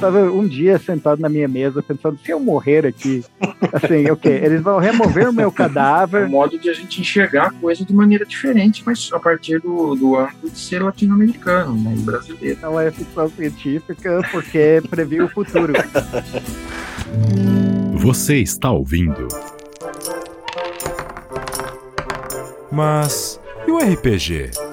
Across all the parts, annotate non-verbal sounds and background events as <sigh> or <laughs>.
Tava um dia sentado na minha mesa pensando, se eu morrer aqui, assim, o quê? Eles vão remover o meu cadáver. <laughs> É um modo de a gente enxergar a coisa de maneira diferente, mas a partir do, do ângulo de ser latino-americano, né, e brasileiro. Não é ficção científica porque previu o futuro. Você está ouvindo. Mas e o RPG?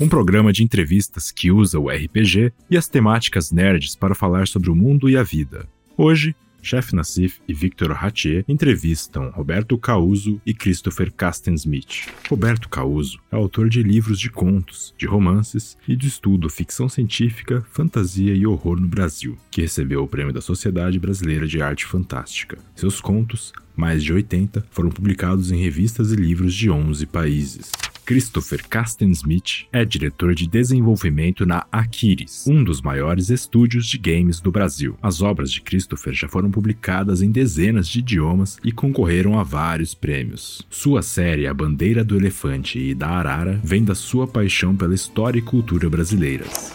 Um programa de entrevistas que usa o RPG e as temáticas nerds para falar sobre o mundo e a vida. Hoje, Chef Nassif e Victor Hattier entrevistam Roberto Causo e Christopher Castensmith. Roberto Causo é autor de livros de contos, de romances e de estudo ficção científica, fantasia e horror no Brasil, que recebeu o Prêmio da Sociedade Brasileira de Arte Fantástica. Seus contos, mais de 80, foram publicados em revistas e livros de 11 países. Christopher Castensmith é diretor de desenvolvimento na Aquiris, um dos maiores estúdios de games do Brasil. As obras de Christopher já foram publicadas em dezenas de idiomas e concorreram a vários prêmios. Sua série A Bandeira do Elefante e da Arara vem da sua paixão pela história e cultura brasileiras.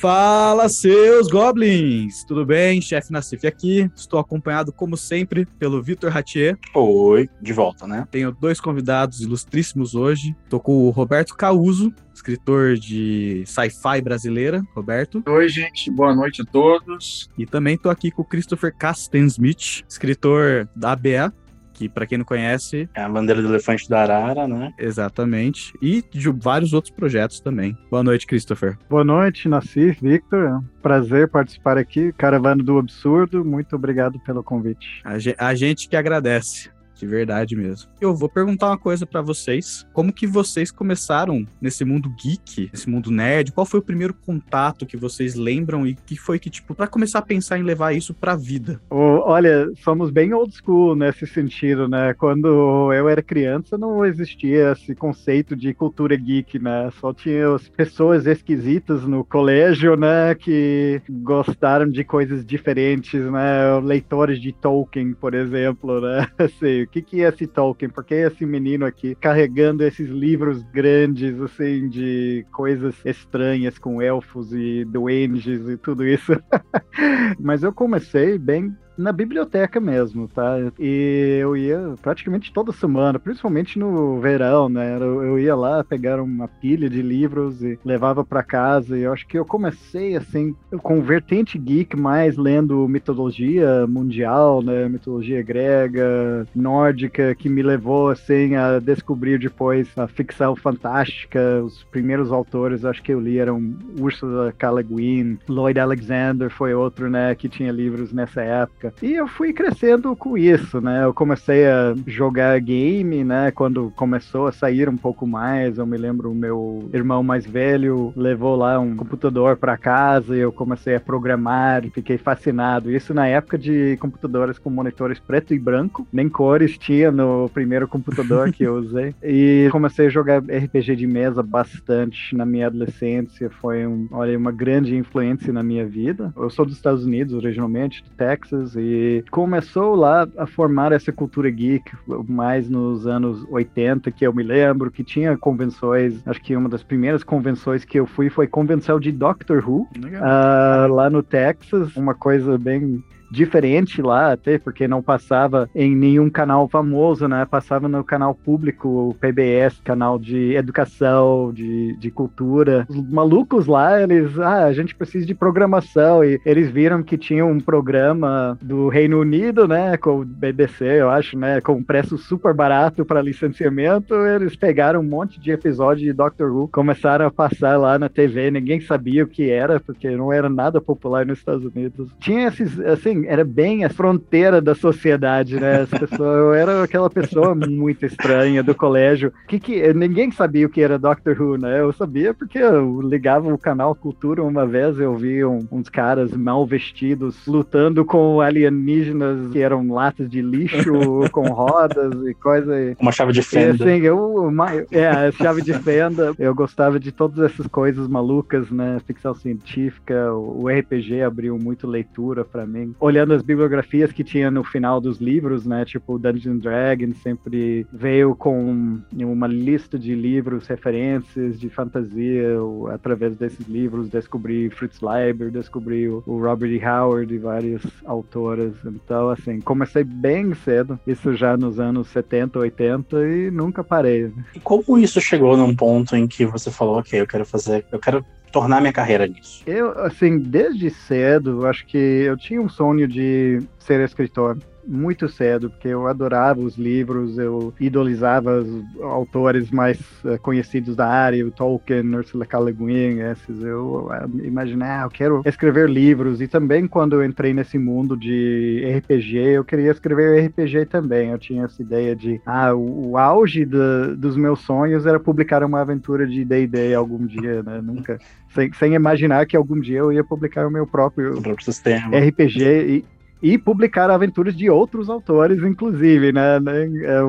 Fala, seus goblins! Tudo bem? Chefe Nassif aqui. Estou acompanhado, como sempre, pelo Vitor Ratier. Oi, de volta, né? Tenho dois convidados ilustríssimos hoje. Estou com o Roberto Causo, escritor de sci-fi brasileira. Roberto. Oi, gente. Boa noite a todos. E também estou aqui com o Christopher Castensmith, escritor da ABA, que para quem não conhece. É a bandeira do elefante da Arara, né? Exatamente. E de vários outros projetos também. Boa noite, Christopher. Boa noite, Nassif, Victor. É um prazer participar aqui. Caravana do Absurdo, muito obrigado pelo convite. A gente que agradece. De verdade mesmo. Eu vou perguntar uma coisa para vocês. Como que vocês começaram nesse mundo geek, nesse mundo nerd? Qual foi o primeiro contato que vocês lembram e que foi que, tipo, para começar a pensar em levar isso pra vida? Olha, somos bem old school nesse sentido, né? Quando eu era criança, não existia esse conceito de cultura geek, né? Só tinha as pessoas esquisitas no colégio, né? Que gostaram de coisas diferentes, né? Leitores de Tolkien, por exemplo, né? <laughs> Assim, que, que é esse Tolkien? Por que esse menino aqui carregando esses livros grandes, assim, de coisas estranhas com elfos e duendes e tudo isso? <laughs> Mas eu comecei bem na biblioteca mesmo, tá? E eu ia praticamente toda semana, principalmente no verão, né? Eu, eu ia lá pegar uma pilha de livros e levava para casa. E eu acho que eu comecei assim com vertente geek, mais lendo mitologia mundial, né? Mitologia grega, nórdica, que me levou assim a descobrir depois a ficção fantástica. Os primeiros autores, acho que eu li eram Ursula K. Le Guin, Lloyd Alexander foi outro, né? Que tinha livros nessa época. E eu fui crescendo com isso, né? Eu comecei a jogar game, né? Quando começou a sair um pouco mais, eu me lembro o meu irmão mais velho levou lá um computador para casa e eu comecei a programar e fiquei fascinado. Isso na época de computadores com monitores preto e branco, nem cores tinha no primeiro computador que eu <laughs> usei. E comecei a jogar RPG de mesa bastante na minha adolescência, foi um, olha, uma grande influência na minha vida. Eu sou dos Estados Unidos originalmente, do Texas, e começou lá a formar essa cultura geek mais nos anos 80, que eu me lembro, que tinha convenções, acho que uma das primeiras convenções que eu fui foi convenção de Doctor Who, uh, lá no Texas, uma coisa bem diferente lá, até porque não passava em nenhum canal famoso, né? Passava no canal público, o PBS, canal de educação, de, de cultura. Os malucos lá, eles, ah, a gente precisa de programação e eles viram que tinha um programa do Reino Unido, né, com o BBC, eu acho, né, com um preço super barato para licenciamento, eles pegaram um monte de episódio de Doctor Who, começaram a passar lá na TV, ninguém sabia o que era, porque não era nada popular nos Estados Unidos. Tinha esses, assim, era bem a fronteira da sociedade, né? As pessoas, eu era aquela pessoa muito estranha do colégio. Que, que ninguém sabia o que era Doctor Who, né? Eu sabia porque eu ligava o canal Cultura uma vez, eu vi um, uns caras mal vestidos lutando com alienígenas que eram latas de lixo <laughs> com rodas e coisa. Uma chave de fenda. E, assim, eu, uma, é, chave de fenda. Eu gostava de todas essas coisas malucas, né? Ficção científica, o, o RPG abriu muito leitura para mim olhando as bibliografias que tinha no final dos livros, né? Tipo, Dungeons Dragons sempre veio com uma lista de livros, referências de fantasia. Eu, através desses livros, descobri Fritz Leiber, descobri o, o Robert E. Howard e várias autoras. Então, assim, comecei bem cedo, isso já nos anos 70, 80 e nunca parei. E como isso chegou num ponto em que você falou, ok, eu quero fazer, eu quero tornar minha carreira nisso? Eu, assim, desde cedo, acho que eu tinha um sonho de ser escritor muito cedo, porque eu adorava os livros, eu idolizava os autores mais uh, conhecidos da área, o Tolkien, Ursula K. Le Guin, esses. Eu uh, imaginei, ah, eu quero escrever livros. E também quando eu entrei nesse mundo de RPG, eu queria escrever RPG também. Eu tinha essa ideia de, ah, o, o auge do, dos meus sonhos era publicar uma aventura de D&D algum dia, né? Nunca, sem, sem imaginar que algum dia eu ia publicar o meu próprio, o próprio sistema. RPG. E, e publicar aventuras de outros autores, inclusive, né? É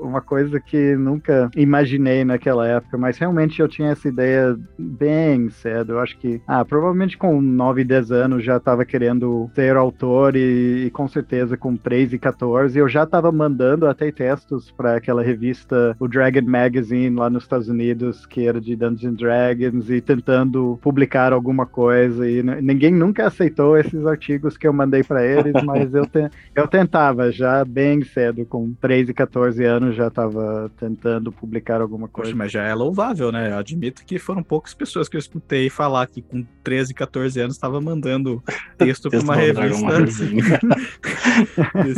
uma coisa que nunca imaginei naquela época, mas realmente eu tinha essa ideia bem cedo. Eu acho que, ah, provavelmente com 9, 10 anos já estava querendo ser autor e, e, com certeza com 3 e 14 eu já estava mandando até textos para aquela revista, o Dragon Magazine, lá nos Estados Unidos, que era de Dungeons Dragons, e tentando publicar alguma coisa. E ninguém nunca aceitou esses artigos que eu mandei para eles mas eu, te, eu tentava já bem cedo, com 13, 14 anos, já estava tentando publicar alguma coisa. Poxa, mas já é louvável, né? Eu admito que foram poucas pessoas que eu escutei falar que com 13, 14 anos estava mandando <laughs> texto para uma revista <laughs> desse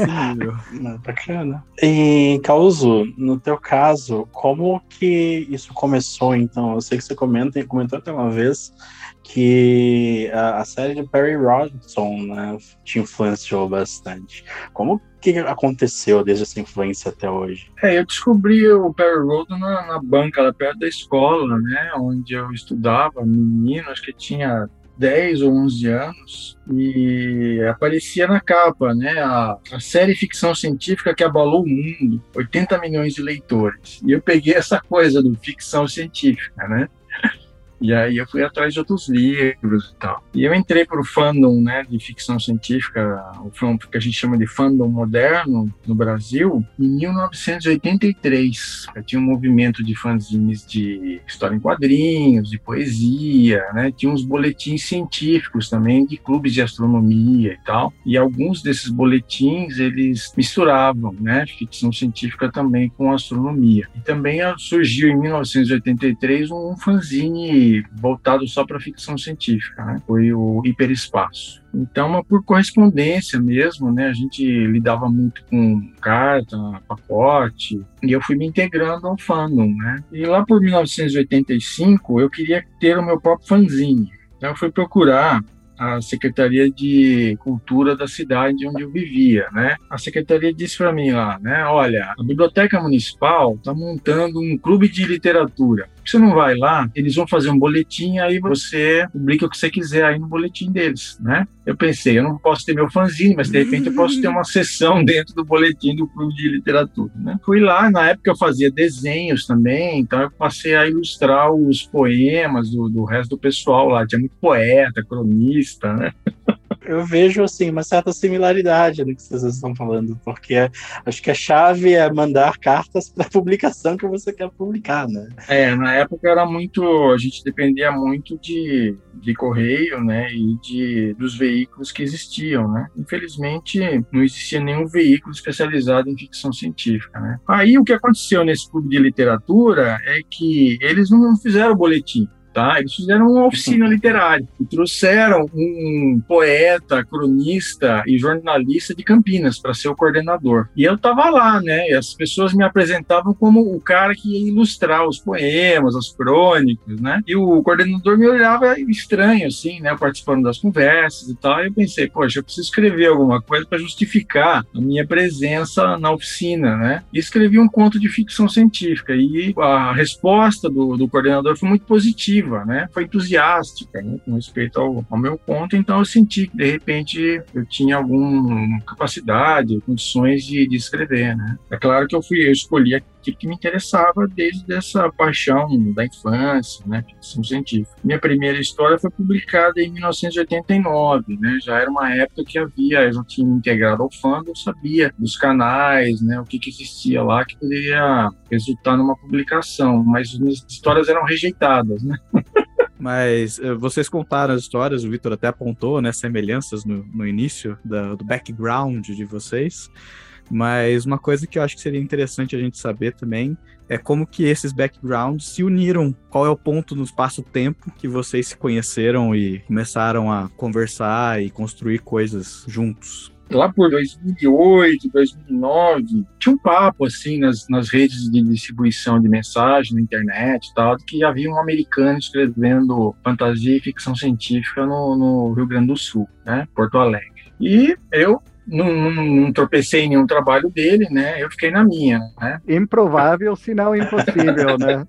nível. bacana. E, Causo, no teu caso, como que isso começou, então? Eu sei que você comenta, comentou até uma vez que a, a, série de Perry Robinson né, te influenciou bastante. Como que aconteceu desde essa influência até hoje? É, eu descobri o Perry Roden na, na banca lá perto da escola, né, onde eu estudava, menino, acho que tinha 10 ou 11 anos e aparecia na capa, né, a, a, série ficção científica que abalou o mundo, 80 milhões de leitores. E eu peguei essa coisa do ficção científica, né? E aí eu fui atrás de outros livros e tal. E eu entrei para o fandom né, de ficção científica, o que a gente chama de fandom moderno no Brasil, em 1983. Eu tinha um movimento de fanzines de história em quadrinhos, de poesia, né? Tinha uns boletins científicos também, de clubes de astronomia e tal. E alguns desses boletins, eles misturavam, né? Ficção científica também com astronomia. E também surgiu em 1983 um fanzine voltado só para ficção científica, né? Foi o hiperespaço. Então, por correspondência mesmo, né? A gente lidava muito com carta, pacote, e eu fui me integrando ao fandom, né? E lá por 1985, eu queria ter o meu próprio fanzine. Então, eu fui procurar a Secretaria de Cultura da cidade onde eu vivia, né? A secretaria disse para mim lá, né? Olha, a Biblioteca Municipal está montando um clube de literatura você não vai lá, eles vão fazer um boletim, aí você publica o que você quiser aí no boletim deles, né? Eu pensei, eu não posso ter meu fanzine, mas de repente eu posso ter uma sessão <laughs> dentro do boletim do Clube de Literatura, né? Fui lá, na época eu fazia desenhos também, então eu passei a ilustrar os poemas do, do resto do pessoal lá, tinha muito poeta, cronista, né? <laughs> eu vejo assim uma certa similaridade no que vocês estão falando, porque acho que a chave é mandar cartas para a publicação que você quer publicar, né? É, na época era muito, a gente dependia muito de, de correio, né, e de dos veículos que existiam, né? Infelizmente não existia nenhum veículo especializado em ficção científica, né? Aí o que aconteceu nesse clube de literatura é que eles não fizeram boletim tá? Eles fizeram uma oficina literária e trouxeram um poeta, cronista e jornalista de Campinas para ser o coordenador. E eu estava lá, né? E as pessoas me apresentavam como o cara que ia ilustrar os poemas, as crônicas, né? E o coordenador me olhava estranho, assim, né? Participando das conversas e tal. E eu pensei, poxa, eu preciso escrever alguma coisa para justificar a minha presença na oficina, né? E escrevi um conto de ficção científica. E a resposta do, do coordenador foi muito positiva positiva, né? Foi entusiástica, né? Com respeito ao, ao, meu ponto, então eu senti que de repente eu tinha alguma capacidade, condições de, de escrever, né? É claro que eu fui, eu escolhi que, que me interessava desde essa paixão da infância, né, ficção científica. Minha primeira história foi publicada em 1989, né, já era uma época que havia, eu já tinha integrado ao fandom, sabia dos canais, né, o que, que existia lá que poderia resultar numa publicação, mas minhas histórias eram rejeitadas, né. <laughs> Mas uh, vocês contaram as histórias, o Vitor até apontou, né, semelhanças no, no início da, do background de vocês. Mas uma coisa que eu acho que seria interessante a gente saber também é como que esses backgrounds se uniram. Qual é o ponto no espaço-tempo que vocês se conheceram e começaram a conversar e construir coisas juntos? Lá por 2008, 2009, tinha um papo assim nas, nas redes de distribuição de mensagem na internet e tal, que havia um americano escrevendo fantasia e ficção científica no, no Rio Grande do Sul, né, Porto Alegre. E eu não, não, não, tropecei em nenhum trabalho dele, né? Eu fiquei na minha, né? Improvável, se não impossível, né?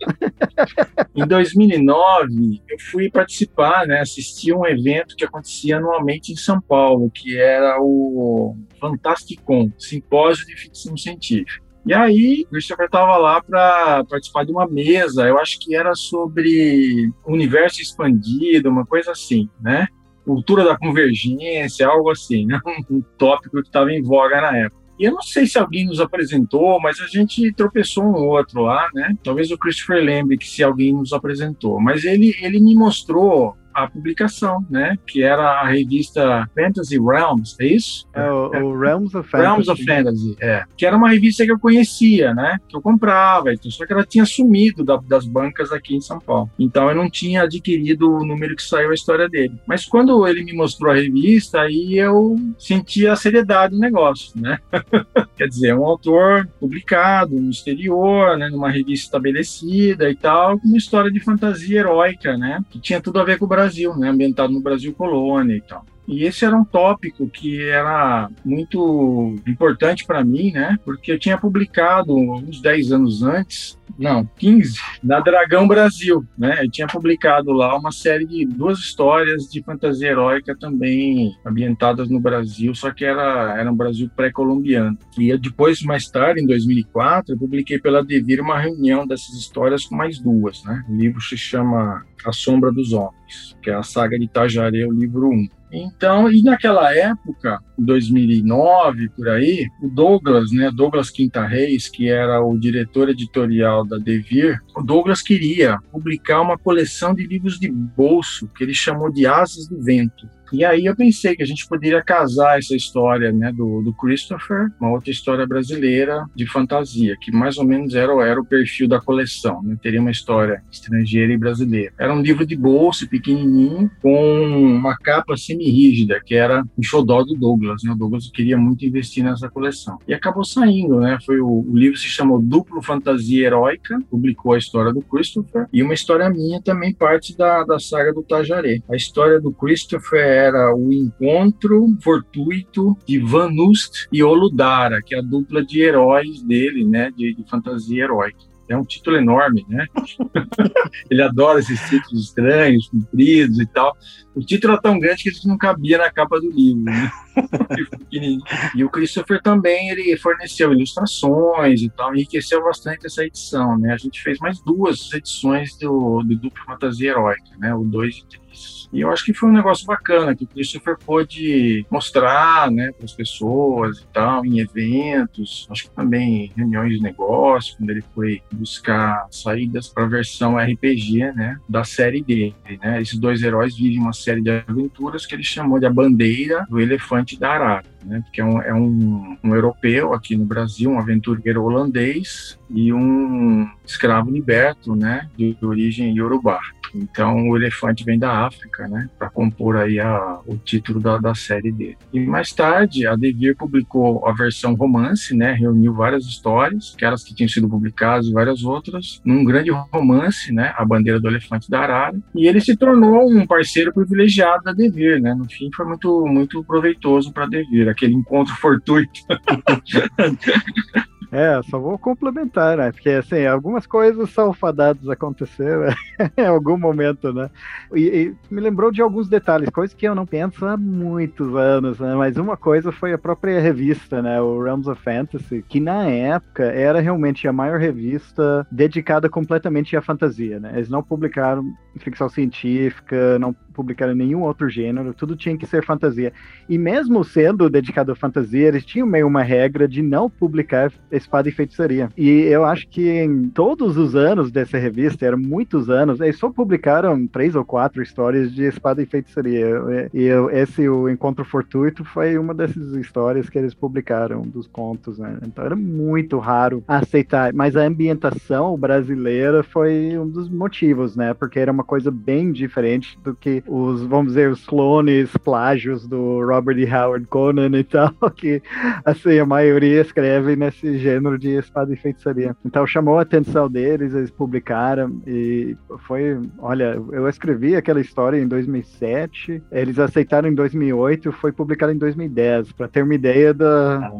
<laughs> em 2009, eu fui participar, né? Assistir um evento que acontecia anualmente em São Paulo, que era o Fantasticon, Simpósio de Ficção Científica. E aí, o Christopher estava lá para participar de uma mesa, eu acho que era sobre universo expandido, uma coisa assim, né? Cultura da convergência, algo assim, né? <laughs> um tópico que estava em voga na época. E eu não sei se alguém nos apresentou, mas a gente tropeçou um outro lá, né? Talvez o Christopher lembre que se alguém nos apresentou. Mas ele, ele me mostrou a publicação, né? Que era a revista Fantasy Realms, é isso? É, o, é. o Realms of Fantasy. Realms of Fantasy, é. Que era uma revista que eu conhecia, né? Que eu comprava, então, só que ela tinha sumido da, das bancas aqui em São Paulo. Então eu não tinha adquirido o número que saiu a história dele. Mas quando ele me mostrou a revista, aí eu senti a seriedade do negócio, né? <laughs> Quer dizer, um autor publicado no exterior, né? Numa revista estabelecida e tal, com uma história de fantasia heróica, né? Que tinha tudo a ver com o Brasil Brasil, né, ambientado no Brasil colônia e tal. E esse era um tópico que era muito importante para mim, né? Porque eu tinha publicado uns 10 anos antes, não, 15, na Dragão Brasil, né? Eu tinha publicado lá uma série de duas histórias de fantasia heróica também ambientadas no Brasil, só que era, era um Brasil pré-colombiano. E depois, mais tarde, em 2004, eu publiquei pela Devir uma reunião dessas histórias com mais duas, né? O livro se chama A Sombra dos Homens, que é a saga de Itajaré, o livro 1. Então, e naquela época, 2009 por aí, o Douglas, né, Douglas Quinta Reis, que era o diretor editorial da Devir, o Douglas queria publicar uma coleção de livros de bolso que ele chamou de Asas do Vento. E aí eu pensei que a gente poderia casar essa história né, do, do Christopher, uma outra história brasileira de fantasia, que mais ou menos era, era o perfil da coleção. Né? Teria uma história estrangeira e brasileira. Era um livro de bolso, pequenininho, com uma capa semi-rígida, que era o xodó do Douglas. Né? O Douglas queria muito investir nessa coleção. E acabou saindo, né? Foi o, o livro se chamou Duplo Fantasia Heróica, publicou a história do Christopher, e uma história minha também parte da, da saga do Tajaré. A história do Christopher era o encontro fortuito de Van Nust e Oludara, que é a dupla de heróis dele, né, de, de fantasia heróica. É um título enorme, né? <laughs> ele adora esses títulos estranhos, compridos e tal. O título é tão grande que ele não cabia na capa do livro, né? <laughs> e o Christopher também ele forneceu ilustrações e tal, enriqueceu bastante essa edição, né? A gente fez mais duas edições do, do Duplo Fantasia Heróica, né? O 2 e 3. E eu acho que foi um negócio bacana que o Christopher pôde mostrar, né, para as pessoas e tal, em eventos, acho que também reuniões de negócio, quando ele foi buscar saídas para a versão RPG, né, da série dele, né? Esses dois heróis vivem uma série de aventuras que ele chamou de a bandeira do elefante da Arara, né? É um, é um, um europeu aqui no Brasil, um aventureiro holandês e um escravo liberto, né, de origem iorubá. Então o elefante vem da África, né, para compor aí a, o título da, da série dele. E mais tarde a Devir publicou a versão romance, né, reuniu várias histórias, aquelas que tinham sido publicadas e várias outras, num grande romance, né, A Bandeira do Elefante da Arara. E ele se tornou um parceiro privilegiado da Devir, né. No fim foi muito muito proveitoso para Devir, aquele encontro fortuito <laughs> É, só vou complementar, né? Porque, assim, algumas coisas são fadadas acontecer né? <laughs> em algum momento, né? E, e, me lembrou de alguns detalhes, coisas que eu não penso há muitos anos, né? Mas uma coisa foi a própria revista, né? O Realms of Fantasy, que na época era realmente a maior revista dedicada completamente à fantasia, né? Eles não publicaram ficção científica, não publicaram nenhum outro gênero, tudo tinha que ser fantasia. E mesmo sendo dedicado à fantasia, eles tinham meio uma regra de não publicar espada e feitiçaria. E eu acho que em todos os anos dessa revista, eram muitos anos, eles só publicaram três ou quatro histórias de espada e feitiçaria. E eu, esse, o Encontro Fortuito, foi uma dessas histórias que eles publicaram, dos contos, né? Então era muito raro aceitar. Mas a ambientação brasileira foi um dos motivos, né? Porque era uma coisa bem diferente do que os, vamos dizer, os clones, plágios do Robert E. Howard Conan e tal, <laughs> que assim, a maioria escreve nesse gênero de espada e feitiçaria. Então chamou a atenção deles, eles publicaram e foi, olha, eu escrevi aquela história em 2007, eles aceitaram em 2008, foi publicado em 2010, para ter uma ideia da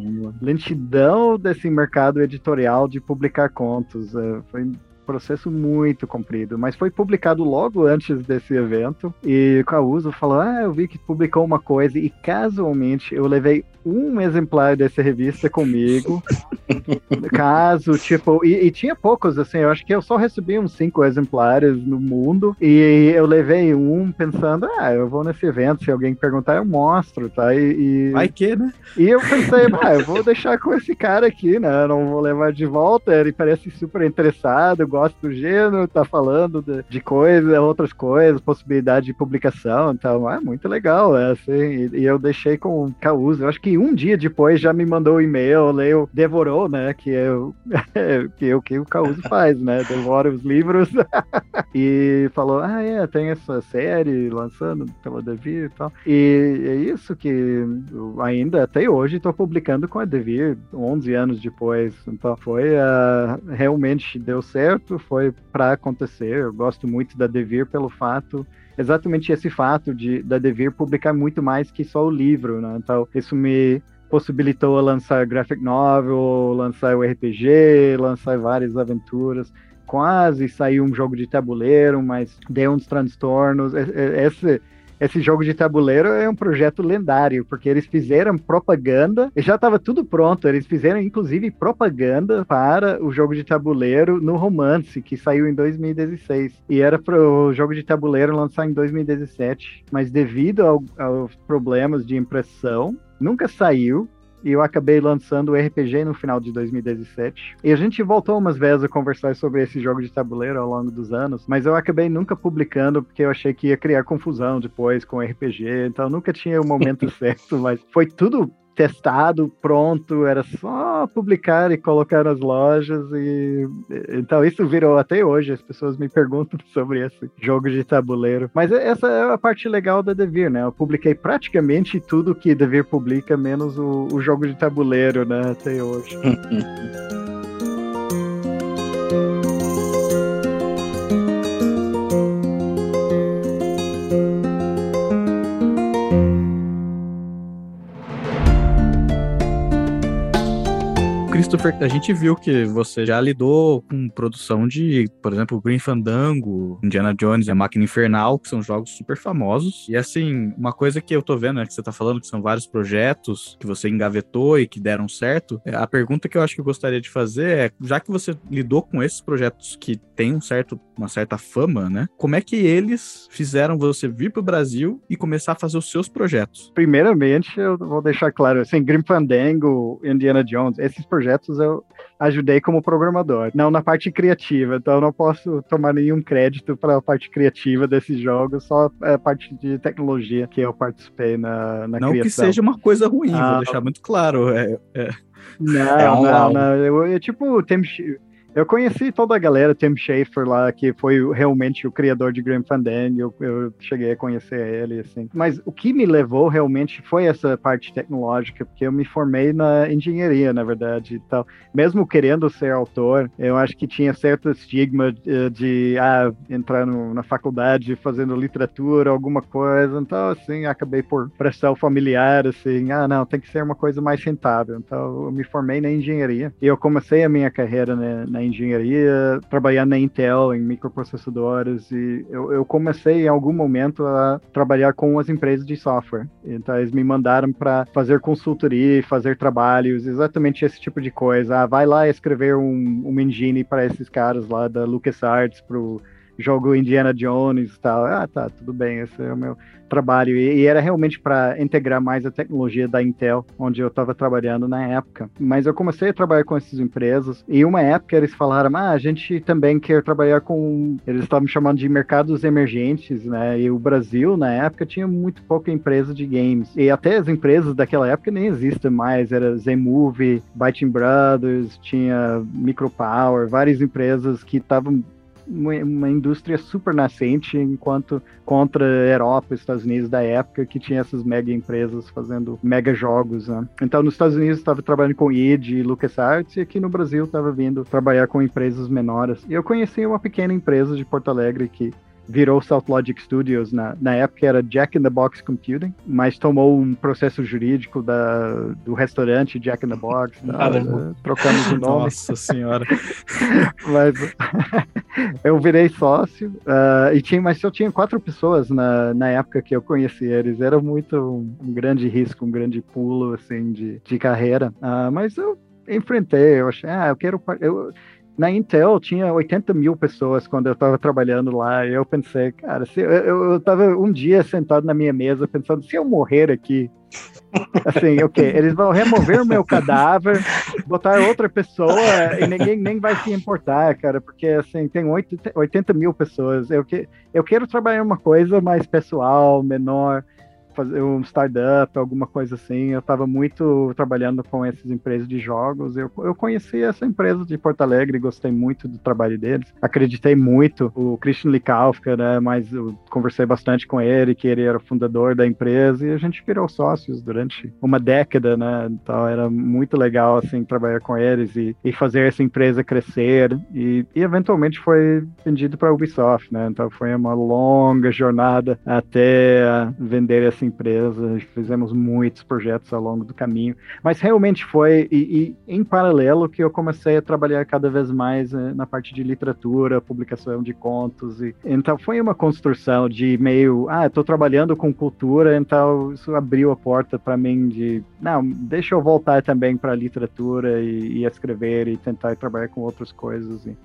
lentidão desse mercado editorial de publicar contos. É, foi processo muito comprido, mas foi publicado logo antes desse evento. E o Causo falou: Ah, eu vi que publicou uma coisa, e casualmente eu levei um exemplar dessa revista comigo. <laughs> caso, tipo, e, e, tinha poucos, assim, eu acho que eu só recebi uns cinco exemplares no mundo, e eu levei um pensando, ah, eu vou nesse evento, se alguém perguntar, eu mostro, tá? E, e... Vai que, né? E eu pensei, ah, eu vou deixar com esse cara aqui, né? Eu não vou levar de volta, ele parece super interessado, gosta do gênero, tá falando de, de coisas, outras coisas, possibilidade de publicação, então, ah, muito legal, é assim, e, e eu deixei com o Causo, eu acho que um dia depois já me mandou um e-mail, leu, devorou, né? Que eu <laughs> que, o que o Causo faz, né? Devora os livros <laughs> e falou: Ah, é, tem essa série lançando pela Devir e tal. E é isso que ainda até hoje estou publicando com a Devir, 11 anos depois. Então foi uh, realmente deu certo, foi para acontecer. Eu gosto muito da Devir pelo fato exatamente esse fato de da Devir publicar muito mais que só o livro, né? Então, isso me possibilitou lançar graphic novel, lançar o RPG, lançar várias aventuras. Quase saiu um jogo de tabuleiro, mas deu uns transtornos. Esse esse jogo de tabuleiro é um projeto lendário, porque eles fizeram propaganda, e já estava tudo pronto, eles fizeram inclusive propaganda para o jogo de tabuleiro no Romance, que saiu em 2016. E era para o jogo de tabuleiro lançar em 2017, mas devido ao, aos problemas de impressão, nunca saiu e eu acabei lançando o RPG no final de 2017. E a gente voltou umas vezes a conversar sobre esse jogo de tabuleiro ao longo dos anos, mas eu acabei nunca publicando porque eu achei que ia criar confusão depois com o RPG, então nunca tinha o momento <laughs> certo, mas foi tudo testado, pronto, era só publicar e colocar nas lojas e então isso virou até hoje, as pessoas me perguntam <laughs> sobre esse jogo de tabuleiro. Mas essa é a parte legal da Devir, né? Eu publiquei praticamente tudo que Devir publica, menos o, o jogo de tabuleiro, né, até hoje. <laughs> Christopher, a gente viu que você já lidou com produção de, por exemplo, Green Fandango, Indiana Jones e a Máquina Infernal, que são jogos super famosos. E assim, uma coisa que eu tô vendo, né, que você tá falando que são vários projetos que você engavetou e que deram certo. É, a pergunta que eu acho que eu gostaria de fazer é, já que você lidou com esses projetos que têm um certo, uma certa fama, né? Como é que eles fizeram você vir pro Brasil e começar a fazer os seus projetos? Primeiramente, eu vou deixar claro, assim, Grim Fandango, Indiana Jones, esses projetos projetos eu ajudei como programador, não na parte criativa. Então eu não posso tomar nenhum crédito para a parte criativa desses jogos, só a parte de tecnologia que eu participei na, na não criação. Não que seja uma coisa ruim, ah, vou deixar muito claro. É, é. Não, é um, não, não. Eu, eu, tipo, tem, Eu conheci toda a galera, Tim Schafer lá, que foi realmente o criador de Grim Fandango, eu, eu cheguei a conhecer ele, assim. Mas o que me levou realmente foi essa parte tecnológica, porque eu me formei na engenharia, na verdade, e tal. Mesmo querendo ser autor, eu acho que tinha certo estigma de, de ah, entrar no, na faculdade fazendo literatura, alguma coisa, então, assim, acabei por pressão familiar, assim, ah, não, tem que ser uma coisa mais rentável. Então, eu me formei na engenharia e eu comecei a minha carreira né, na engenharia, trabalhando na Intel, em microprocessadores, e eu, eu comecei em algum momento a trabalhar com as empresas de software. Então, eles me mandaram para fazer consultoria, fazer trabalhos, exatamente esse tipo de coisa. Ah, vai lá escrever um, um engine para esses caras lá da LucasArts, pro jogo Indiana Jones e tal. Ah, tá, tudo bem, esse é o meu trabalho. E, e era realmente para integrar mais a tecnologia da Intel, onde eu estava trabalhando na época. Mas eu comecei a trabalhar com essas empresas, e uma época eles falaram: ah, a gente também quer trabalhar com. Eles estavam chamando de mercados emergentes, né? E o Brasil, na época, tinha muito pouca empresa de games. E até as empresas daquela época nem existem mais. Era Zenmovie, Biting Brothers, tinha Micropower, várias empresas que estavam uma, indústria super nascente, enquanto contra Europa, Estados Unidos da época, que tinha essas mega empresas fazendo mega jogos. Né? Então, nos Estados Unidos estava trabalhando com id e LucasArts, e aqui no Brasil estava vindo trabalhar com empresas menores. E eu conheci uma pequena empresa de Porto Alegre que virou South Logic Studios. Na, na época era Jack in the Box Computing, mas tomou um processo jurídico da, do restaurante Jack in the Box. <laughs> Tá, uh, trocamos o nome. Nossa senhora. <laughs> mas <laughs> eu virei sócio uh, e tinha, mas eu tinha quatro pessoas na, na época que eu conheci eles. Era muito um, um grande risco, um grande pulo assim de, de carreira. Uh, mas eu enfrentei, eu achei, ah, eu quero. Eu, na Intel tinha 80 mil pessoas quando eu estava trabalhando lá. Eu pensei, cara, se eu, estava um dia sentado na minha mesa pensando, se eu morrer aqui, assim, o quê? Eles vão remover o meu cadáver, botar outra pessoa e ninguém nem vai se importar, cara, porque assim, tem 80 mil pessoas. Eu, que, eu quero trabalhar uma coisa mais pessoal, menor fazer um startup, alguma coisa assim. Eu estava muito trabalhando com essas empresas de jogos. Eu, eu conheci essa empresa de Porto Alegre, gostei muito do trabalho deles. Acreditei muito. O Christian Likauska, né? Mas eu conversei bastante com ele, que ele era o fundador da empresa, e a gente virou sócios durante uma década, né? Então era muito legal, assim, trabalhar com eles e, e fazer essa empresa crescer. E, e eventualmente foi vendido para a Ubisoft, né? Então foi uma longa jornada até vender essa empresa, fizemos muitos projetos ao longo do caminho, mas realmente foi, e, e em paralelo, que eu comecei a trabalhar cada vez mais eh, na parte de literatura, publicação de contos, e então foi uma construção de meio, ah, estou trabalhando com cultura, então isso abriu a porta para mim de, não, deixa eu voltar também para a literatura e, e escrever e tentar trabalhar com outras coisas. E,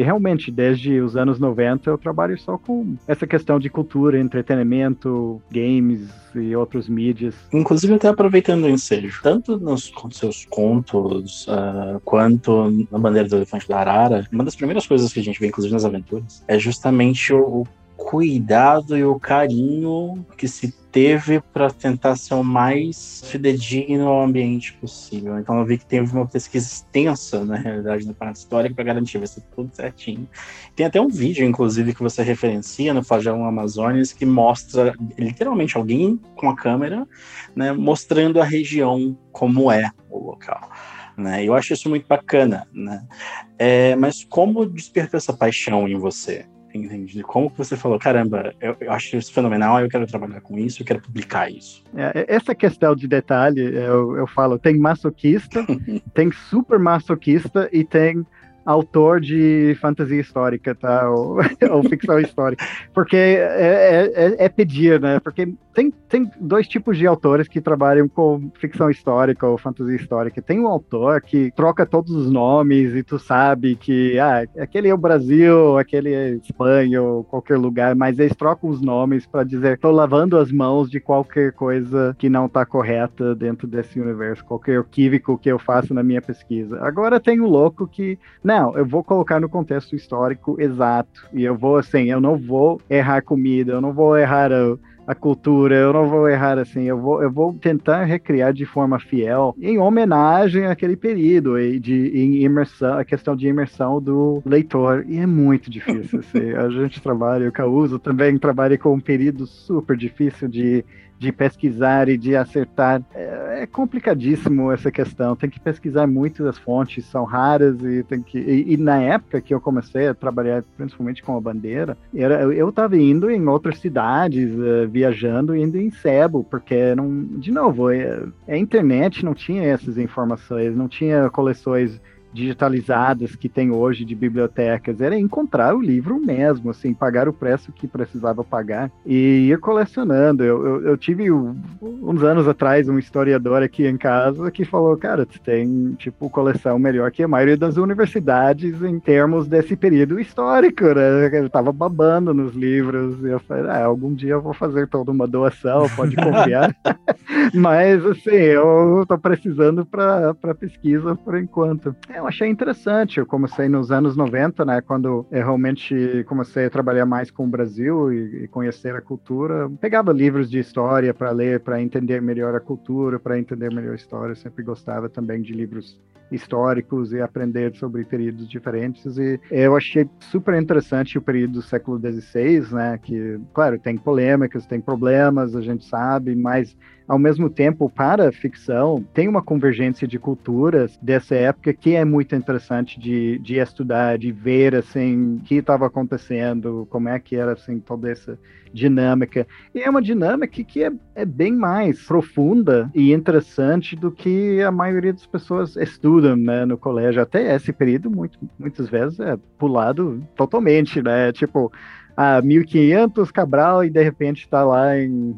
e realmente, desde os anos 90, eu trabalho só com essa questão de cultura, entretenimento, games e outros mídias. Inclusive, até aproveitando o ensejo, tanto nos seus contos uh, quanto na Bandeira do Elefante da Arara, uma das primeiras coisas que a gente vê, inclusive nas aventuras, é justamente o, o cuidado e o carinho que se teve para tentar ser o mais fidedigno ao ambiente possível. Então eu vi que teve uma pesquisa extensa, na realidade, na parte histórica para garantir vai ser tudo certinho. Tem até um vídeo, inclusive, que você referencia no Fajão Amazonas que mostra literalmente alguém com a câmera, né, mostrando a região como é o local. Né? Eu acho isso muito bacana, né? É, mas como despertou essa paixão em você? Entende? Como que você falou, caramba, eu, eu, acho isso fenomenal, eu quero trabalhar com isso, eu quero publicar isso. É, essa questão de detalhe, eu, eu falo, tem masoquista, <laughs> tem super masoquista e tem autor de fantasia histórica, tá? <laughs> Ou, ou ficção histórica. Porque é, é, é, pedir, né? Porque tem, tem dois tipos de autores que trabalham com ficção histórica ou fantasia histórica. Tem um autor que troca todos os nomes e tu sabe que, ah, aquele é o Brasil, aquele é Espanha ou qualquer lugar, mas eles trocam os nomes para dizer, tô lavando as mãos de qualquer coisa que não tá correta dentro desse universo, qualquer equívoco que eu faço na minha pesquisa. Agora tem o louco que não, eu vou colocar no contexto histórico exato. E eu vou, assim, eu não vou errar comida, eu não vou errar a, a cultura, eu não vou errar assim, eu vou, eu vou tentar recriar de forma fiel, em homenagem àquele período, e de em imersão, a questão de imersão do leitor, e é muito difícil. <laughs> Assim, a gente trabalha, o Causo também trabalha com um período super difícil de de pesquisar e de acertar. É, é, complicadíssimo essa questão. Tem que pesquisar muito as fontes, são raras e tem que. E, e na época que eu comecei a trabalhar, principalmente com a bandeira, era, eu estava indo em outras cidades, uh, viajando, indo em sebo, porque não, de novo, é, a internet não tinha essas informações, não tinha coleções digitalizadas que tem hoje de bibliotecas, era encontrar o livro mesmo, assim, pagar o preço que precisava pagar e ir colecionando. Eu, eu, eu tive uns anos atrás um historiador aqui em casa que falou, cara, tu tem, tipo, coleção melhor que a maioria das universidades em termos desse período histórico, né? Eu tava babando nos livros e eu falei, ah, algum dia eu vou fazer toda uma doação, pode confiar. <laughs> Mas, assim, eu tô precisando para pesquisa por enquanto. É, eu achei interessante. Eu comecei nos anos 90, né? Quando eu realmente comecei a trabalhar mais com o Brasil e, e conhecer a cultura. Pegava livros de história para ler, para entender melhor a cultura, para entender melhor a história. Eu sempre gostava também de livros históricos e aprender sobre períodos diferentes. E eu achei super interessante o período do século XVI, né? Que, claro, tem polêmicas, tem problemas, a gente sabe, mas ao mesmo tempo, para a ficção, tem uma convergência de culturas dessa época que é muito interessante de, de estudar, de ver, assim, o que estava acontecendo, como é que era, assim, toda essa dinâmica. E é uma dinâmica que é, é bem mais profunda e interessante do que a maioria das pessoas estudam, né, no colégio. Até esse período, muito, muitas vezes, é pulado totalmente, né, tipo... a 1500 Cabral e de repente está lá em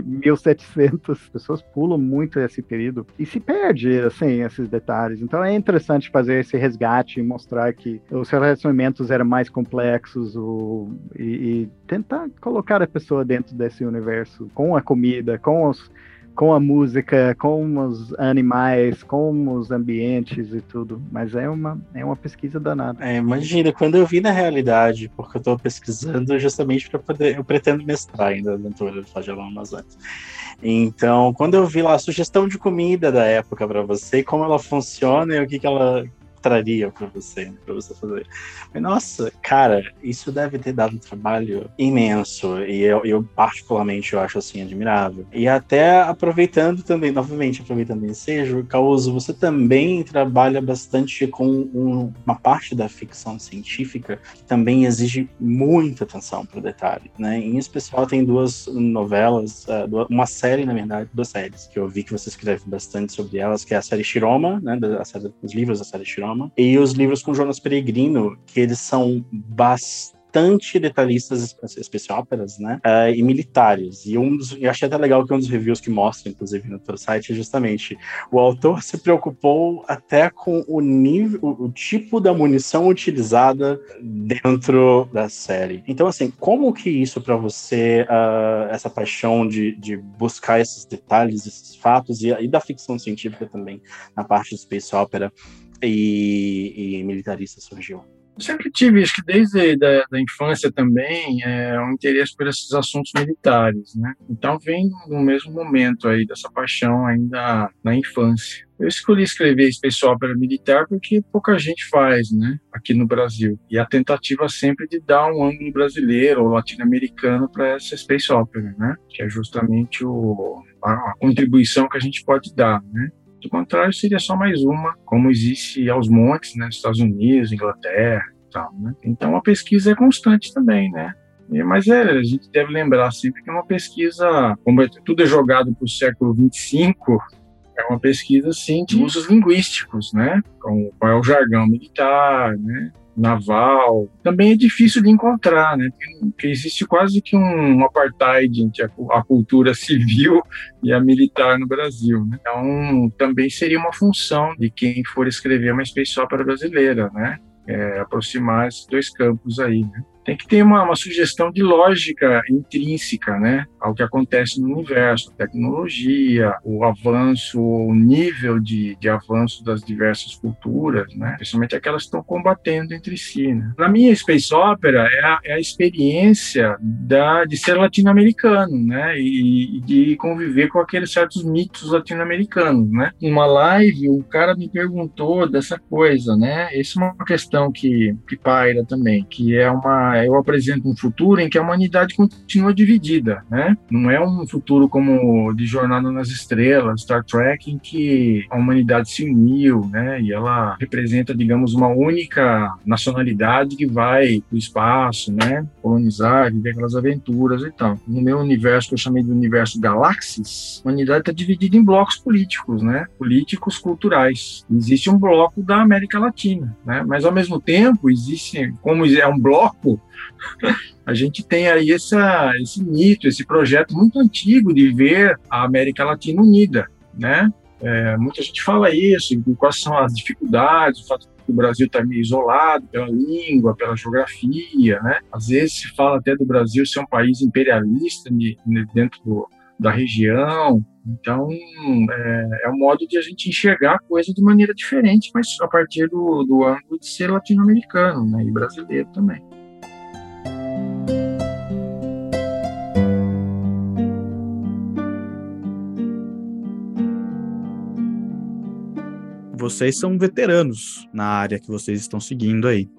1700. pessoas pulam muito esse período e se perde, assim, esses detalhes. Então é interessante fazer esse resgate e mostrar que os relacionamentos eram mais complexos o, e, e tentar colocar a pessoa dentro desse universo com a comida, com os com a música, com os animais, com os ambientes e tudo. Mas é uma, é uma pesquisa danada. É, imagina, quando eu vi na realidade, porque eu estou pesquisando justamente para poder. Eu pretendo mestrar ainda aventura do Flagelo Amazônia. Então, quando eu vi lá a sugestão de comida da época para você, como ela funciona e o que, que ela traria para você, para você fazer. Mas, nossa, cara, isso deve ter dado um trabalho imenso e eu, eu, particularmente eu acho assim admirável. E até aproveitando também, novamente aproveitando o ensejo, Causo, você também trabalha bastante com um, uma parte da ficção científica que também exige muita atenção para o detalhe, né? Em especial tem duas novelas, uh, uma série na verdade, duas séries que eu vi que você escreve bastante sobre elas, que é a série Shiroma, né? A série, os livros da série Shiroma e os livros com Jonas Peregrino, que eles são bastante bastante detalhistas, especióperas, né? Uh, e militares. E um dos, eu achei até legal que um dos reviews que mostra, inclusive, no teu site, é justamente o autor se preocupou até com o nível, o, o tipo da munição utilizada dentro da série. Então, assim, como que isso para você, uh, essa paixão de, de buscar esses detalhes, esses fatos, e, e da ficção científica também, na parte de space opera, e, e militarista surgiu? Eu sempre tive, acho que desde da, da infância também, é, um interesse por esses assuntos militares, né? Então vem no mesmo momento aí dessa paixão ainda na infância. Eu escolhi escrever Space Opera militar porque pouca gente faz, né, aqui no Brasil. E a tentativa sempre de dar um ângulo brasileiro ou latino-americano para essa Space Opera, né, que é justamente o, a contribuição que a gente pode dar, né. Do contrário, seria só mais uma, como existe aos montes, né, nos Estados Unidos, Inglaterra e tal, né? Então a pesquisa é constante também, né? Mas é, a gente deve lembrar sempre que é uma pesquisa, como é, tudo é jogado para o século 25, é uma pesquisa assim de usos linguísticos, né? Como qual é o jargão militar, né? Naval, também é difícil de encontrar, né? Porque existe quase que um apartheid entre a, cultura <laughs> civil e a militar no Brasil, né? Então, também seria uma função de quem for escrever uma space opera brasileira, né? É, aproximar esses dois campos aí, né? Tem que ter uma, uma sugestão de lógica intrínseca, né, ao que acontece no universo, a tecnologia, o avanço, o nível de, de avanço das diversas culturas, né, principalmente aquelas que estão combatendo entre si. Né. Na minha space opera é a, é a experiência da, de ser latino-americano, né, e, e, de conviver com aqueles certos mitos latino-americanos, né. Numa live, o cara me perguntou dessa coisa, né, essa é uma questão que, que paira também, que é uma, eu apresento um futuro em que a humanidade continua dividida, né, não é um futuro como de Jornada nas Estrelas, Star Trek, em que a humanidade se uniu, né, e ela representa, digamos, uma única nacionalidade que vai para o espaço, né, colonizar, viver aquelas aventuras e tal. No meu universo, que eu chamei de universo galáxias, a humanidade está dividida em blocos políticos, né, políticos culturais. Existe um bloco da América Latina, né, mas ao mesmo tempo existe, como é um bloco, a gente tem aí essa, esse mito, esse projeto muito antigo de ver a América Latina unida, né? É, muita gente fala isso, quais são as dificuldades, o fato que o Brasil está meio isolado pela língua, pela geografia, né? Às vezes se fala até do Brasil ser um país imperialista dentro do, da região. Então, é, é um modo de a gente enxergar a coisa de maneira diferente, mas a partir do, do ângulo de ser latino-americano né, e brasileiro também. Vocês são veteranos na área que vocês estão seguindo aí.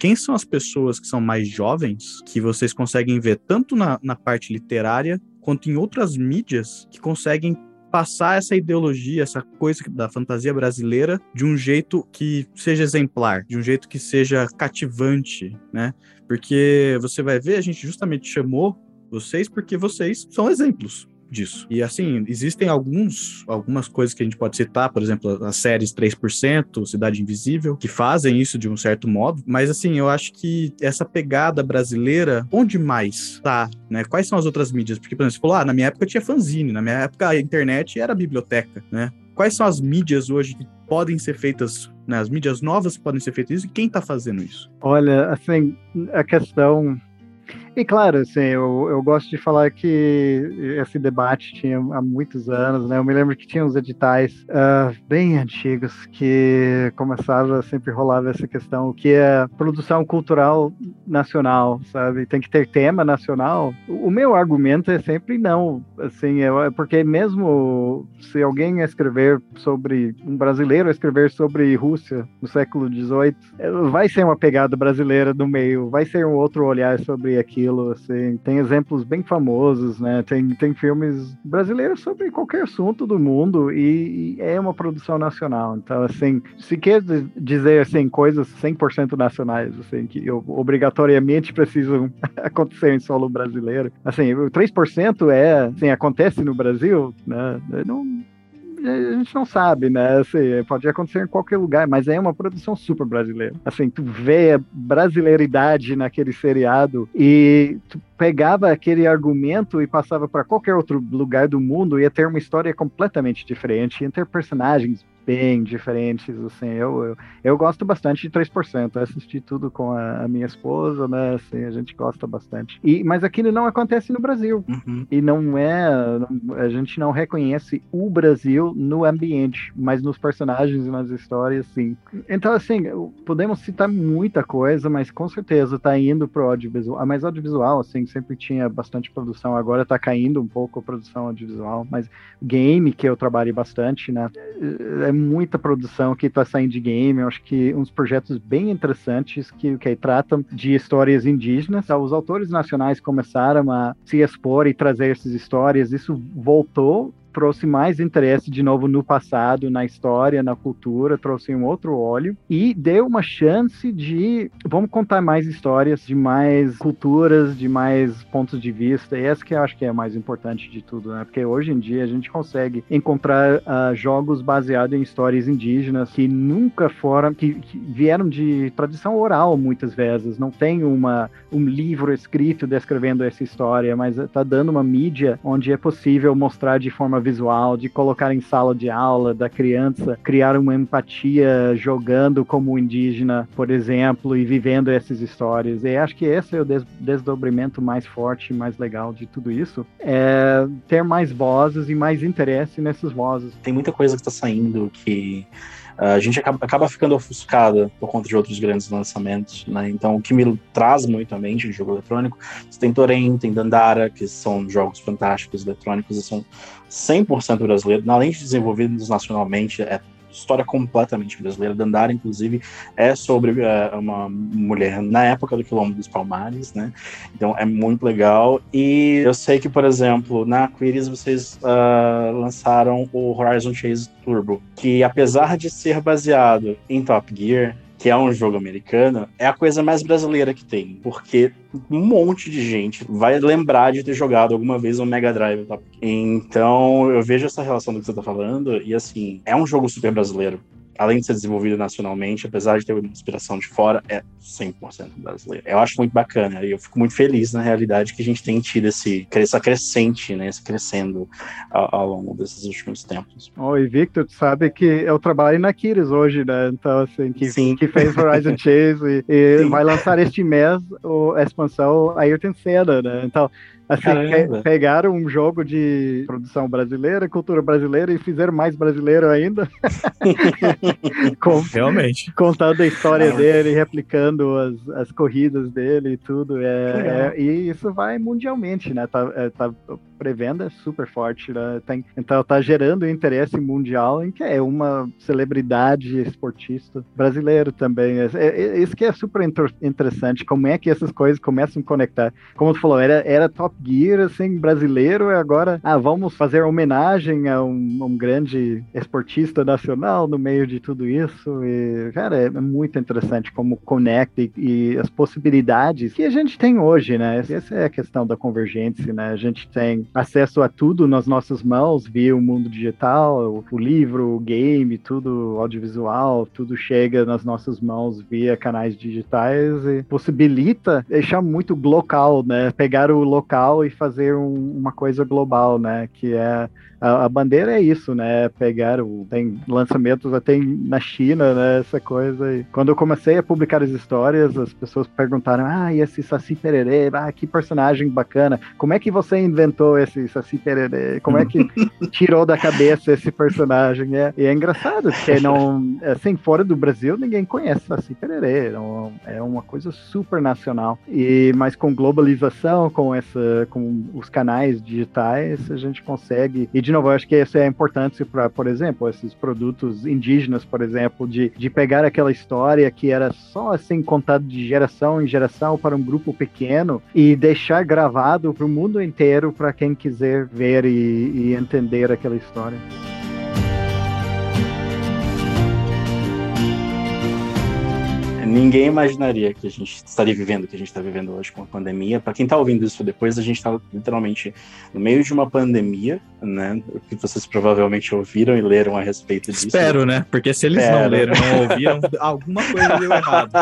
Quem são as pessoas que são mais jovens que vocês conseguem ver tanto na, na parte literária quanto em outras mídias que conseguem passar essa ideologia, essa coisa da fantasia brasileira de um jeito que seja exemplar, de um jeito que seja cativante, né? Porque você vai ver, a gente justamente chamou vocês porque vocês são exemplos disso. E assim, existem alguns, algumas coisas que a gente pode citar, por exemplo, as séries 3%, Cidade Invisível, que fazem isso de um certo modo, mas assim, eu acho que essa pegada brasileira, onde mais tá, né? Quais são as outras mídias? Porque, por exemplo, você falou, ah, na minha época tinha fanzine, na minha época a internet era a biblioteca, né? Quais são as mídias hoje que podem ser feitas, né? As mídias novas que podem ser feitas isso e quem tá fazendo isso? Olha, assim, a questão e claro, assim, eu, eu gosto de falar que esse debate tinha há muitos anos, né? Eu me lembro que tinha uns editais uh, bem antigos que começava, sempre rolava essa questão, o que é produção cultural nacional, sabe? Tem que ter tema nacional. O meu argumento é sempre não, assim, é, porque mesmo se alguém escrever sobre, um brasileiro escrever sobre Rússia no século XVIII, vai ser uma pegada brasileira no meio, vai ser um outro olhar sobre aquilo assim. Tem exemplos bem famosos, né? Tem, tem filmes brasileiros sobre qualquer assunto do mundo e, e é uma produção nacional. Então, assim, se quer dizer, assim, coisas 100% nacionais, assim, que obrigatoriamente precisam <laughs> acontecer em solo brasileiro, assim, o 3% é, assim, acontece no Brasil, né? Não a gente não sabe, né? Assim, pode acontecer em qualquer lugar, mas é uma produção super brasileira. Assim, tu vê a brasileiridade naquele seriado e tu pegava aquele argumento e passava para qualquer outro lugar do mundo, ia ter uma história completamente diferente, ia ter personagens bem diferentes, assim, eu, eu, eu gosto bastante de 3%, eu assisti tudo com a, a, minha esposa, né, assim, a gente gosta bastante. E, mas aquilo não acontece no Brasil, uhum. e não é, a gente não reconhece o Brasil no ambiente, mas nos personagens e nas histórias, sim. Então, assim, podemos citar muita coisa, mas com certeza tá indo pro audiovisual, mas audiovisual, assim, sempre tinha bastante produção, agora tá caindo um pouco a produção audiovisual, mas game, que eu trabalhei bastante, né, é muita produção que está saindo de game. Eu acho que uns projetos bem interessantes que, que tratam de histórias indígenas. Os autores nacionais começaram a se expor e trazer essas histórias. Isso voltou trouxe mais interesse de novo no passado, na história, na cultura, trouxe um outro olho e deu uma chance de vamos contar mais histórias, de mais culturas, de mais pontos de vista. E essa que eu acho que é a mais importante de tudo, né? Porque hoje em dia a gente consegue encontrar uh, jogos baseados em histórias indígenas que nunca foram, que, que, vieram de tradição oral muitas vezes. Não tem uma, um livro escrito descrevendo essa história, mas está dando uma mídia onde é possível mostrar de forma audiovisual, de colocar em sala de aula, da criança criar uma empatia jogando como indígena, por exemplo, e vivendo essas histórias. E acho que esse é o des desdobramento mais forte, mais legal de tudo isso, é ter mais vozes e mais interesse nessas vozes. Tem muita coisa que está saindo que a gente acaba, acaba ficando ofuscada por conta de outros grandes lançamentos, né? Então, o que me traz muito à mente de jogo eletrônico, você tem Torém, tem Dandara, que são jogos fantásticos eletrônicos e são 100% brasileiros, além de desenvolvidos nacionalmente, é história completamente brasileira. Dandara, inclusive, é sobre é, uma mulher na época do Quilombo dos Palmares, né? Então é muito legal. E eu sei que, por exemplo, na Quiris vocês uh, lançaram o Horizon Chase Turbo, que apesar de ser baseado em Top Gear, que é um jogo americano, é a coisa mais brasileira que tem, porque um monte de gente vai lembrar de ter jogado alguma vez um Mega Drive. Tá? Então, eu vejo essa relação do que você tá falando, e assim, é um jogo super brasileiro além de ser desenvolvido nacionalmente, apesar de ter uma inspiração de fora, é 100% brasileiro. Eu acho muito bacana e eu fico muito feliz, na realidade, que a gente tem tido esse, essa crescente, né, esse crescendo ao, ao longo desses últimos tempos. Oi, Victor, tu sabe que eu trabalho na Kiris hoje, né? Então, assim, que, Sim. que fez Horizon Chase e, e <laughs> vai lançar este mês a expansão Ayrton Senna, né? Então, Assim, pe pegaram um jogo de produção brasileira, cultura brasileira e fizeram mais brasileiro ainda. <laughs> Com, Realmente. Contando a história dele, replicando as, as corridas dele e tudo. É, é, e isso vai mundialmente, né? Tá, é, tá pré-venda é super forte, né? Tem, então tá gerando interesse mundial em que é uma celebridade esportista brasileiro também. É, é, isso que é super interessante, como é que essas coisas começam a conectar. Como tu falou, era, era Top Gear, assim, brasileiro, e agora, ah, vamos fazer homenagem a um, um grande esportista nacional no meio de tudo isso. E, cara, é muito interessante como conecta e, e as possibilidades que a gente tem hoje, né? Essa é a questão da convergência, né? A gente tem acesso a tudo nas nossas mãos via o mundo digital, o, livro, o game, tudo audiovisual, tudo chega nas nossas mãos via canais digitais e possibilita deixar muito local, né? Pegar o local e fazer um, uma coisa global, né? Que é a, a, bandeira é isso, né? Pegar o. Tem lançamentos até na China, né? Essa coisa. E quando eu comecei a publicar as histórias, as pessoas perguntaram: ah, e esse Saci Pererê? Ah, que personagem bacana. Como é que você inventou esse Saci Pererê? Como é que <laughs> tirou da cabeça esse personagem? É, e é engraçado, porque <laughs> não. Assim, fora do Brasil, ninguém conhece Saci Pererê. Não, é uma coisa super nacional. E, mas com globalização, com, essa, com os canais digitais, a gente consegue. E de novo, eu acho que isso é importante para, por exemplo, esses produtos indígenas, por exemplo, de, de pegar aquela história que era só assim contada de geração em geração para um grupo pequeno e deixar gravado para o mundo inteiro para quem quiser ver e, e entender aquela história. Ninguém imaginaria que a gente estaria vivendo o que a gente está vivendo hoje com a pandemia. Para quem está ouvindo isso depois, a gente está literalmente no meio de uma pandemia, né? O que vocês provavelmente ouviram e leram a respeito disso. Espero, né? Porque se eles espero. não leram, não ouviram, <laughs> alguma coisa deu errado.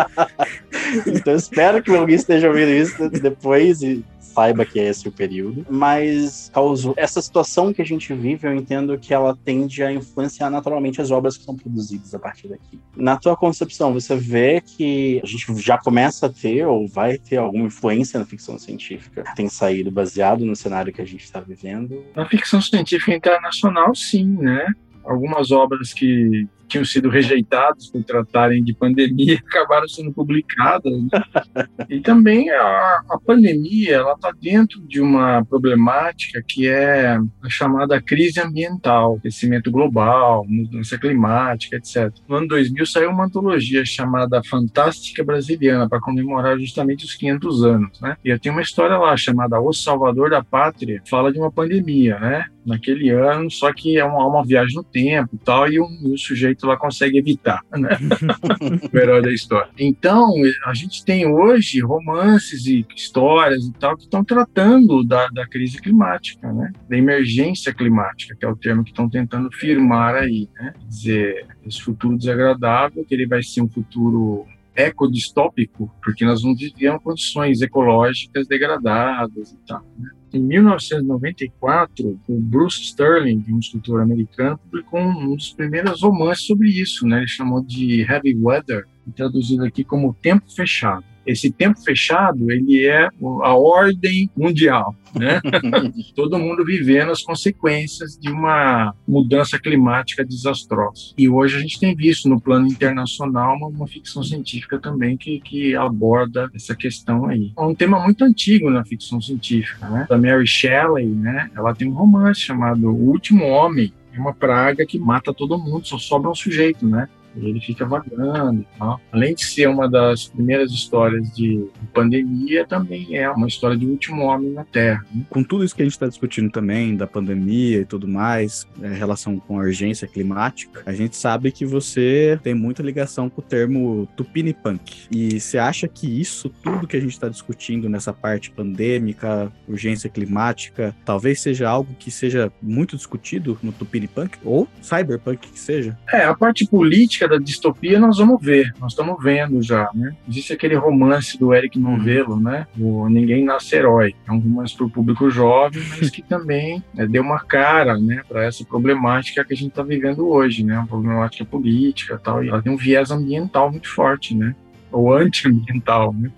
então espero que alguém esteja ouvindo isso depois e saiba que é esse o período. Mas causou essa situação que a gente vive, eu entendo que ela tende a influenciar naturalmente as obras que são produzidas a partir daqui. Na tua concepção, você vê que a gente já começa a ter ou vai ter alguma influência na ficção científica? Tem saído baseado no cenário que a gente está vivendo? Na ficção científica internacional, sim, né? Algumas obras que tinham sido rejeitados por tratarem de pandemia <laughs> acabaram sendo publicadas. Né? <laughs> E também a, a pandemia ela está dentro de uma problemática que é a chamada crise ambiental, aquecimento global, mudança climática, etc. No ano 2000 saiu uma antologia chamada Fantástica Brasiliana para comemorar justamente os 500 anos, né? E eu tenho uma história lá chamada O Salvador da Pátria, fala de uma pandemia, né? Naquele ano, só que é uma, uma viagem no tempo e tal, e um, o sujeito sujeito lá consegue evitar, né? <laughs> o herói da história. Então, a gente tem hoje romances e histórias e tal que estão tratando da, da crise climática, né? Da emergência climática, que é o termo que estão tentando firmar aí, né? Quer dizer, esse futuro desagradável, que ele vai ser um futuro ecodistópico, porque nós viver em condições ecológicas degradadas e tal. Né? Em 1994, o Bruce Sterling, um escritor americano, publicou um dos primeiros romances sobre isso, né? Ele chamou de Heavy Weather, traduzido aqui como Tempo Fechado esse tempo fechado ele é a ordem mundial, né? <laughs> Todo mundo vivendo as consequências de uma mudança climática desastrosa. E hoje a gente tem visto no plano internacional uma, uma ficção científica também que, que aborda essa questão aí. É um tema muito antigo na ficção científica, né? Da Mary Shelley, né? Ela tem um romance chamado O Último Homem, é uma praga que mata todo mundo, só sobra um sujeito, né? Ele fica vagando e tal. Além de ser uma das primeiras histórias de pandemia, também é uma história de último homem na Terra. Né? Com tudo isso que a gente está discutindo também, da pandemia e tudo mais, é, relação com a urgência climática, a gente sabe que você tem muita ligação com o termo tupinipunk. E você acha que isso tudo que a gente está discutindo nessa parte pandêmica, urgência climática, talvez seja algo que seja muito discutido no tupinipunk? Ou cyberpunk que seja? É, a parte política da distopia nós vamos ver, nós estamos vendo já, né? Existe aquele romance do Eric Novello, né? O Ninguém Nasce Herói. É um romance para o público jovem, mas que também né, deu uma cara, né, para essa problemática que a gente está vivendo hoje, né? Uma problemática política tal, e ela tem um viés ambiental muito forte, né? ou antiambiental, né?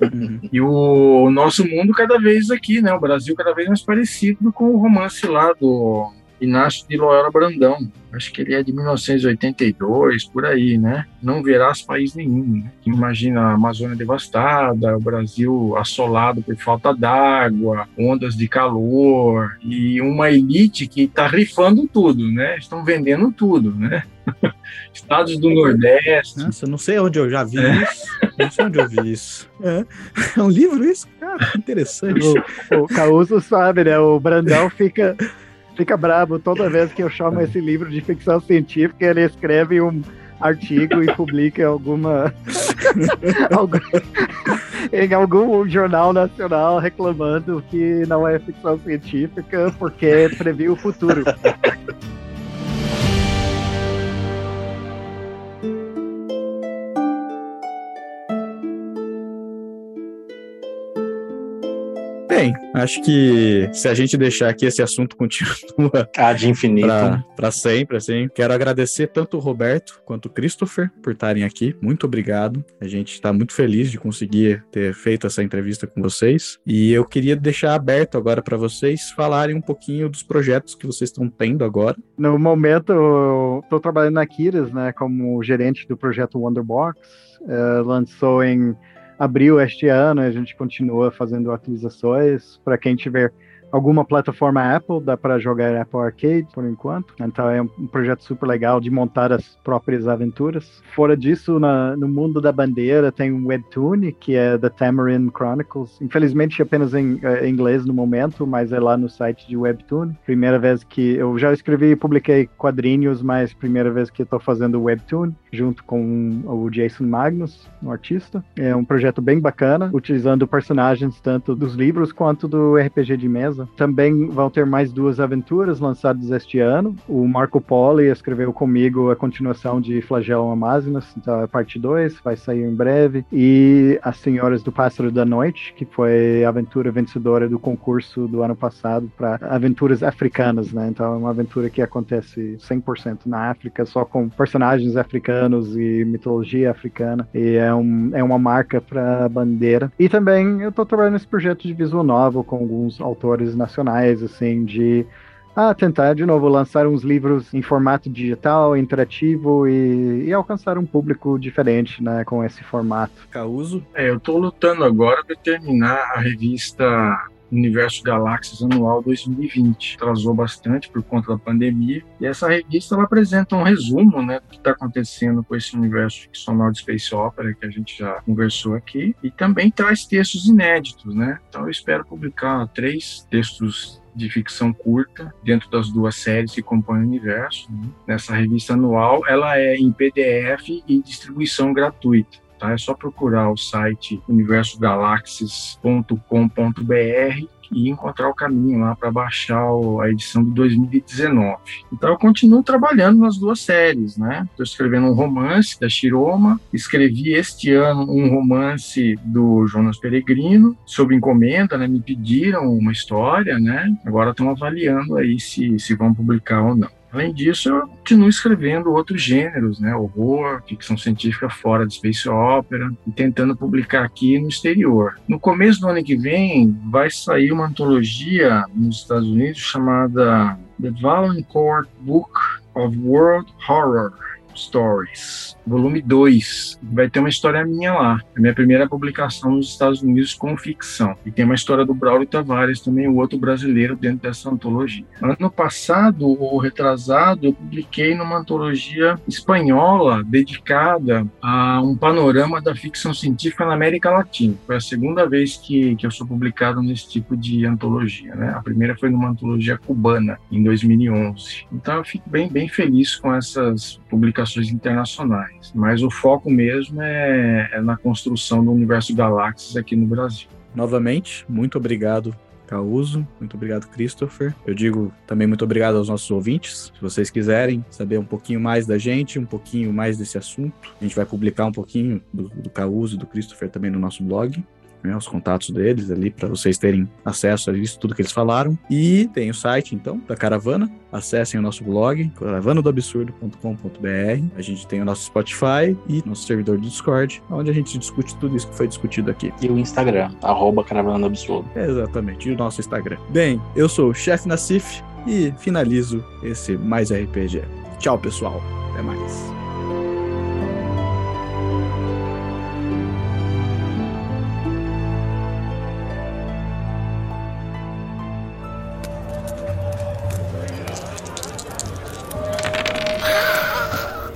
Uhum. e o, o, nosso mundo cada vez aqui, né? O Brasil cada vez mais parecido com o romance lá do Inácio de Loyola Brandão. Acho que ele é de 1982, por aí, né? Não verás país nenhum. Né? Imagina a Amazônia devastada, o Brasil assolado por falta d'água, ondas de calor e uma elite que está rifando tudo, né? Estão vendendo tudo, né? <laughs> Estados do Nordeste. Nossa, não sei onde eu já vi é. isso. Não sei onde eu vi isso. É, é um livro isso? Cara, interessante. O, o Causo sabe, né? O Brandão fica fica bravo toda vez que eu chamo esse livro de ficção científica, ele escreve um artigo e publica alguma <laughs> em algum jornal nacional reclamando que não é ficção científica porque previu o futuro. Bem, acho que se a gente deixar aqui esse assunto <laughs> continua ah, de infinito para sempre, assim. Quero agradecer tanto o Roberto quanto o Christopher por estarem aqui. Muito obrigado. A gente está muito feliz de conseguir ter feito essa entrevista com vocês. E eu queria deixar aberto agora para vocês falarem um pouquinho dos projetos que vocês estão tendo agora. No momento, eu estou trabalhando na Kiras, né, como gerente do projeto Wonderbox. Uh, lançou em abril este ano, a gente continua fazendo atualizações. Para quem tiver alguma plataforma Apple, dá para jogar Apple Arcade por enquanto. Então é um projeto super legal de montar as próprias aventuras. Fora disso, na, no mundo da bandeira tem um webtoon que é The Tamarind Chronicles. Infelizmente apenas em, é, em inglês no momento, mas é lá no site de webtoon. Primeira vez que eu já escrevi e publiquei quadrinhos, mas primeira vez que estou fazendo webtoon junto com o Jason Magnus, um artista. É um projeto bem bacana, utilizando personagens tanto dos livros quanto do RPG de mesa também vão ter mais duas aventuras lançadas este ano. O Marco Poli escreveu comigo a continuação de Flagelo Amazonas, então é parte 2, vai sair em breve. E As Senhoras do Pássaro da Noite, que foi a aventura vencedora do concurso do ano passado para aventuras africanas, né? Então é uma aventura que acontece 100% na África, só com personagens africanos e mitologia africana. E é, um, é uma marca para bandeira. E também eu estou trabalhando nesse projeto de visual novel com alguns autores nacionais, assim, de ah, tentar de novo lançar uns livros em formato digital, interativo e, e alcançar um público diferente, né, com esse formato. Causo? É, eu estou lutando agora para terminar a revista Universo Galáxias Anual 2020. Atrasou bastante por conta da pandemia. E essa revista ela apresenta um resumo né, do que está acontecendo com esse universo ficcional de Space Opera, que a gente já conversou aqui. E também traz textos inéditos. Né? Então eu espero publicar três textos de ficção curta dentro das duas séries que compõem o universo. Né? Nessa revista anual, ela é em PDF e distribuição gratuita. Tá? É só procurar o site universogalaxies.com.br e encontrar o caminho lá para baixar a edição de 2019. Então eu continuo trabalhando nas duas séries, né? Estou escrevendo um romance da Shiroma, escrevi este ano um romance do Jonas Peregrino sobre encomenda, né? Me pediram uma história, né? Agora estão avaliando aí se, se vão publicar ou não. Além disso, eu continuo escrevendo outros gêneros, né? Horror, ficção científica fora de space opera, e tentando publicar aqui no exterior. No começo do ano que vem, vai sair uma antologia nos Estados Unidos chamada The Valancourt Book of World Horror Stories, volume 2. Vai ter uma história minha lá. É minha primeira publicação nos Estados Unidos com ficção. E tem uma história do Braulio Tavares, também o outro brasileiro dentro dessa antologia. Ano passado, ou retrasado, eu publiquei numa antologia espanhola dedicada a um panorama da ficção científica na América Latina. Foi a segunda vez que, que eu sou publicado nesse tipo de antologia. Né? A primeira foi numa antologia cubana, em 2011. Então eu fico bem, bem feliz com essas publicações relações mas o foco mesmo é, é na construção do universo galáxias aqui no Brasil. Novamente, muito obrigado Causo. Muito obrigado, Christopher. Eu digo também muito obrigado aos nossos ouvintes. Se vocês quiserem saber um pouquinho mais da gente, um pouquinho mais desse assunto, a gente vai publicar um pouquinho do, do Causo e do Christopher também no nosso blog né, os contatos deles ali para vocês terem acesso a isso, tudo que eles falaram. E tem o site, então, da Caravana. Acessem o nosso blog, caravanadoabsurdo.com.br. A gente tem o nosso Spotify e nosso servidor do Discord, onde a gente discute tudo isso que foi discutido aqui. E o Instagram, arroba Caravana do Absurdo. Exatamente, e o nosso Instagram. Bem, eu sou o Chefe Nassif e finalizo esse Mais RPG. Tchau, pessoal. Até mais.